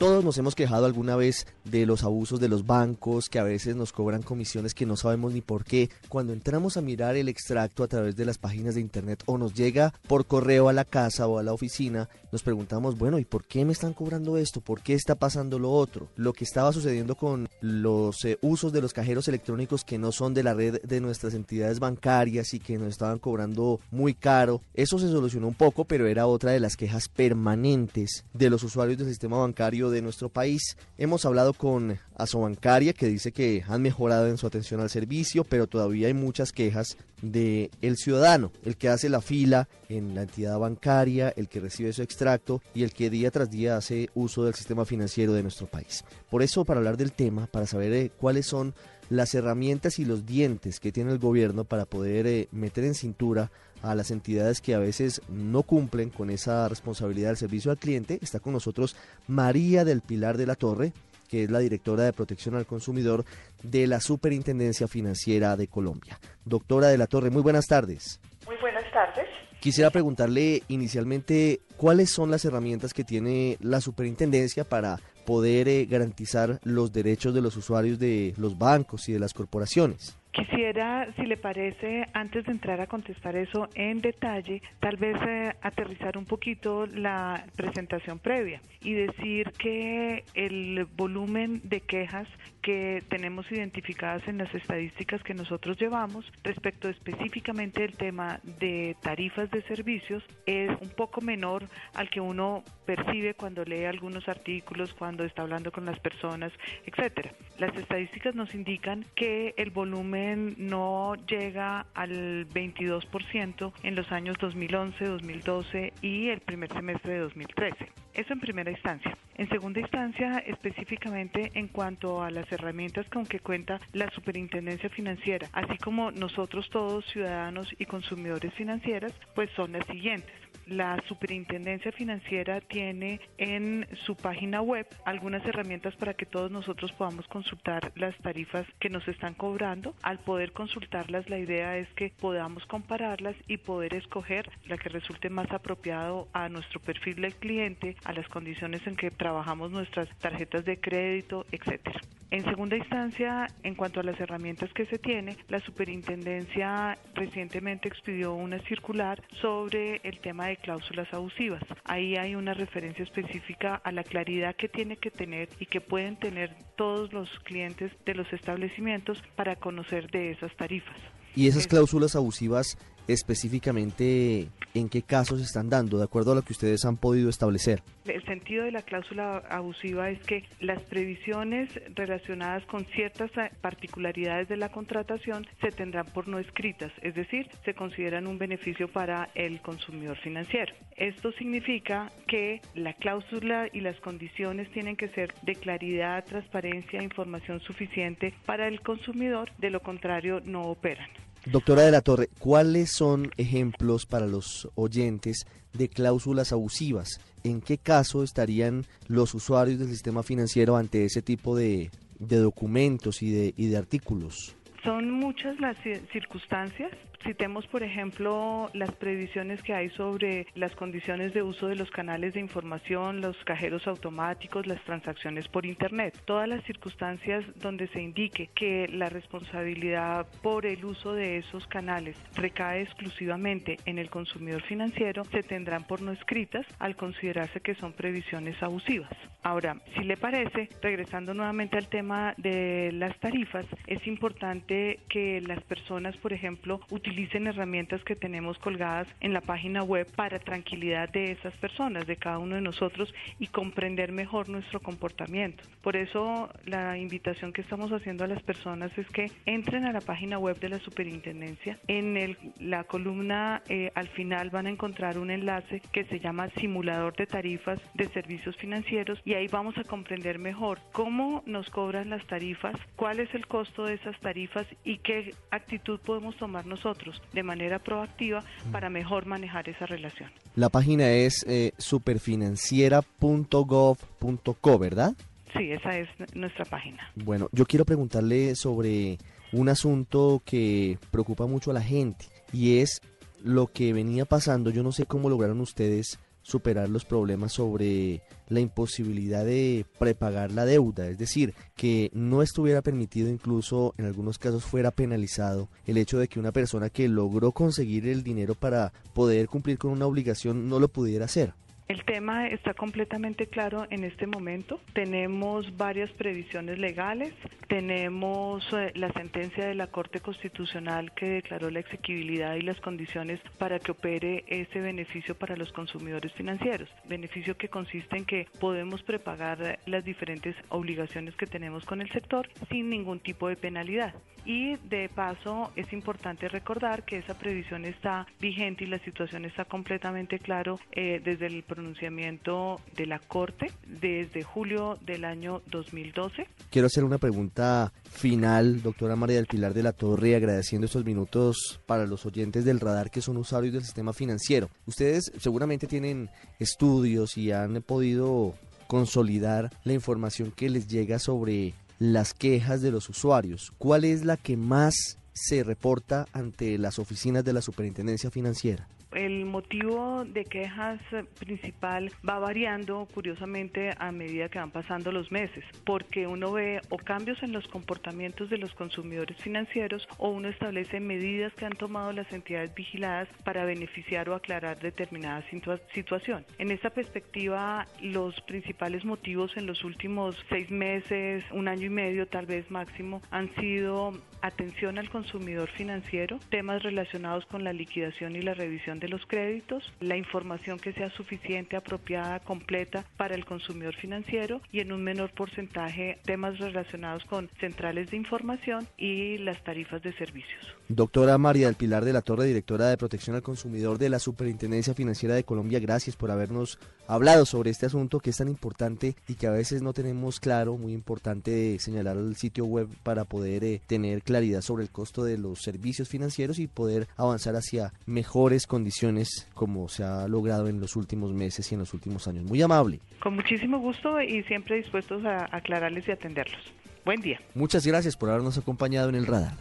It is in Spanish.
Todos nos hemos quejado alguna vez de los abusos de los bancos, que a veces nos cobran comisiones que no sabemos ni por qué. Cuando entramos a mirar el extracto a través de las páginas de internet o nos llega por correo a la casa o a la oficina, nos preguntamos, bueno, ¿y por qué me están cobrando esto? ¿Por qué está pasando lo otro? Lo que estaba sucediendo con los eh, usos de los cajeros electrónicos que no son de la red de nuestras entidades bancarias y que nos estaban cobrando muy caro, eso se solucionó un poco, pero era otra de las quejas permanentes de los usuarios del sistema bancario de nuestro país. Hemos hablado con Asobancaria que dice que han mejorado en su atención al servicio, pero todavía hay muchas quejas de el ciudadano, el que hace la fila en la entidad bancaria, el que recibe su extracto y el que día tras día hace uso del sistema financiero de nuestro país. Por eso, para hablar del tema, para saber eh, cuáles son las herramientas y los dientes que tiene el gobierno para poder eh, meter en cintura a las entidades que a veces no cumplen con esa responsabilidad del servicio al cliente. Está con nosotros María del Pilar de la Torre, que es la directora de protección al consumidor de la Superintendencia Financiera de Colombia. Doctora de la Torre, muy buenas tardes. Muy buenas tardes. Quisiera preguntarle inicialmente cuáles son las herramientas que tiene la superintendencia para poder eh, garantizar los derechos de los usuarios de los bancos y de las corporaciones. Quisiera, si le parece, antes de entrar a contestar eso en detalle, tal vez eh, aterrizar un poquito la presentación previa y decir que el volumen de quejas que tenemos identificadas en las estadísticas que nosotros llevamos respecto específicamente del tema de tarifas de servicios es un poco menor al que uno percibe cuando lee algunos artículos, cuando está hablando con las personas, etcétera. Las estadísticas nos indican que el volumen no llega al 22% en los años 2011, 2012 y el primer semestre de 2013. Eso en primera instancia. En segunda instancia, específicamente en cuanto a las herramientas con que cuenta la Superintendencia Financiera, así como nosotros todos ciudadanos y consumidores financieras, pues son las siguientes. La Superintendencia Financiera tiene en su página web algunas herramientas para que todos nosotros podamos consultar las tarifas que nos están cobrando. Al poder consultarlas, la idea es que podamos compararlas y poder escoger la que resulte más apropiado a nuestro perfil del cliente, a las condiciones en que trabajamos nuestras tarjetas de crédito, etcétera. En segunda instancia, en cuanto a las herramientas que se tiene, la superintendencia recientemente expidió una circular sobre el tema de cláusulas abusivas. Ahí hay una referencia específica a la claridad que tiene que tener y que pueden tener todos los clientes de los establecimientos para conocer de esas tarifas. ¿Y esas cláusulas abusivas específicamente en qué casos están dando, de acuerdo a lo que ustedes han podido establecer? El sentido de la cláusula abusiva es que las previsiones relacionadas con ciertas particularidades de la contratación se tendrán por no escritas, es decir, se consideran un beneficio para el consumidor financiero. Esto significa que la cláusula y las condiciones tienen que ser de claridad, transparencia, información suficiente para el consumidor, de lo contrario no operan. Doctora de la Torre, ¿cuáles son ejemplos para los oyentes de cláusulas abusivas? ¿En qué caso estarían los usuarios del sistema financiero ante ese tipo de, documentos y de, y de artículos? Son muchas las circunstancias. Citemos, por ejemplo, las previsiones que hay sobre las condiciones de uso de los canales de información, los cajeros automáticos, las transacciones por Internet. Todas las circunstancias donde se indique que la responsabilidad por el uso de esos canales recae exclusivamente en el consumidor financiero se tendrán por no escritas al considerarse que son previsiones abusivas. Ahora, si le parece, regresando nuevamente al tema de las tarifas, es importante que las personas, por ejemplo, utilicen herramientas que tenemos colgadas en la página web para tranquilidad de esas personas, de cada uno de nosotros y comprender mejor nuestro comportamiento. Por eso la invitación que estamos haciendo a las personas es que entren a la página web de la superintendencia. En el, la columna eh, al final van a encontrar un enlace que se llama simulador de tarifas de servicios financieros y ahí vamos a comprender mejor cómo nos cobran las tarifas, cuál es el costo de esas tarifas y qué actitud podemos tomar nosotros de manera proactiva para mejor manejar esa relación. La página es eh, superfinanciera.gov.co, ¿verdad? Sí, esa es nuestra página. Bueno, yo quiero preguntarle sobre un asunto que preocupa mucho a la gente y es lo que venía pasando. Yo no sé cómo lograron ustedes superar los problemas sobre la imposibilidad de prepagar la deuda, es decir, que no estuviera permitido incluso en algunos casos fuera penalizado el hecho de que una persona que logró conseguir el dinero para poder cumplir con una obligación no lo pudiera hacer. El tema está completamente claro en este momento. Tenemos varias previsiones legales, tenemos eh, la sentencia de la Corte Constitucional que declaró la exequibilidad y las condiciones para que opere ese beneficio para los consumidores financieros. Beneficio que consiste en que podemos prepagar las diferentes obligaciones que tenemos con el sector sin ningún tipo de penalidad. Y de paso es importante recordar que esa previsión está vigente y la situación está completamente claro eh, desde el pronunciamiento de la Corte desde julio del año 2012. Quiero hacer una pregunta final, doctora María del Pilar de la Torre, agradeciendo estos minutos para los oyentes del radar que son usuarios del sistema financiero. Ustedes seguramente tienen estudios y han podido consolidar la información que les llega sobre las quejas de los usuarios. ¿Cuál es la que más se reporta ante las oficinas de la Superintendencia Financiera? El motivo de quejas principal va variando curiosamente a medida que van pasando los meses, porque uno ve o cambios en los comportamientos de los consumidores financieros o uno establece medidas que han tomado las entidades vigiladas para beneficiar o aclarar determinada situación. En esta perspectiva, los principales motivos en los últimos seis meses, un año y medio tal vez máximo, han sido atención al consumidor financiero, temas relacionados con la liquidación y la revisión de los créditos, la información que sea suficiente, apropiada, completa para el consumidor financiero y en un menor porcentaje temas relacionados con centrales de información y las tarifas de servicios. Doctora María del Pilar de la Torre, directora de Protección al Consumidor de la Superintendencia Financiera de Colombia, gracias por habernos hablado sobre este asunto que es tan importante y que a veces no tenemos claro, muy importante señalar el sitio web para poder eh, tener claridad sobre el costo de los servicios financieros y poder avanzar hacia mejores condiciones como se ha logrado en los últimos meses y en los últimos años. Muy amable. Con muchísimo gusto y siempre dispuestos a aclararles y atenderlos. Buen día. Muchas gracias por habernos acompañado en el radar.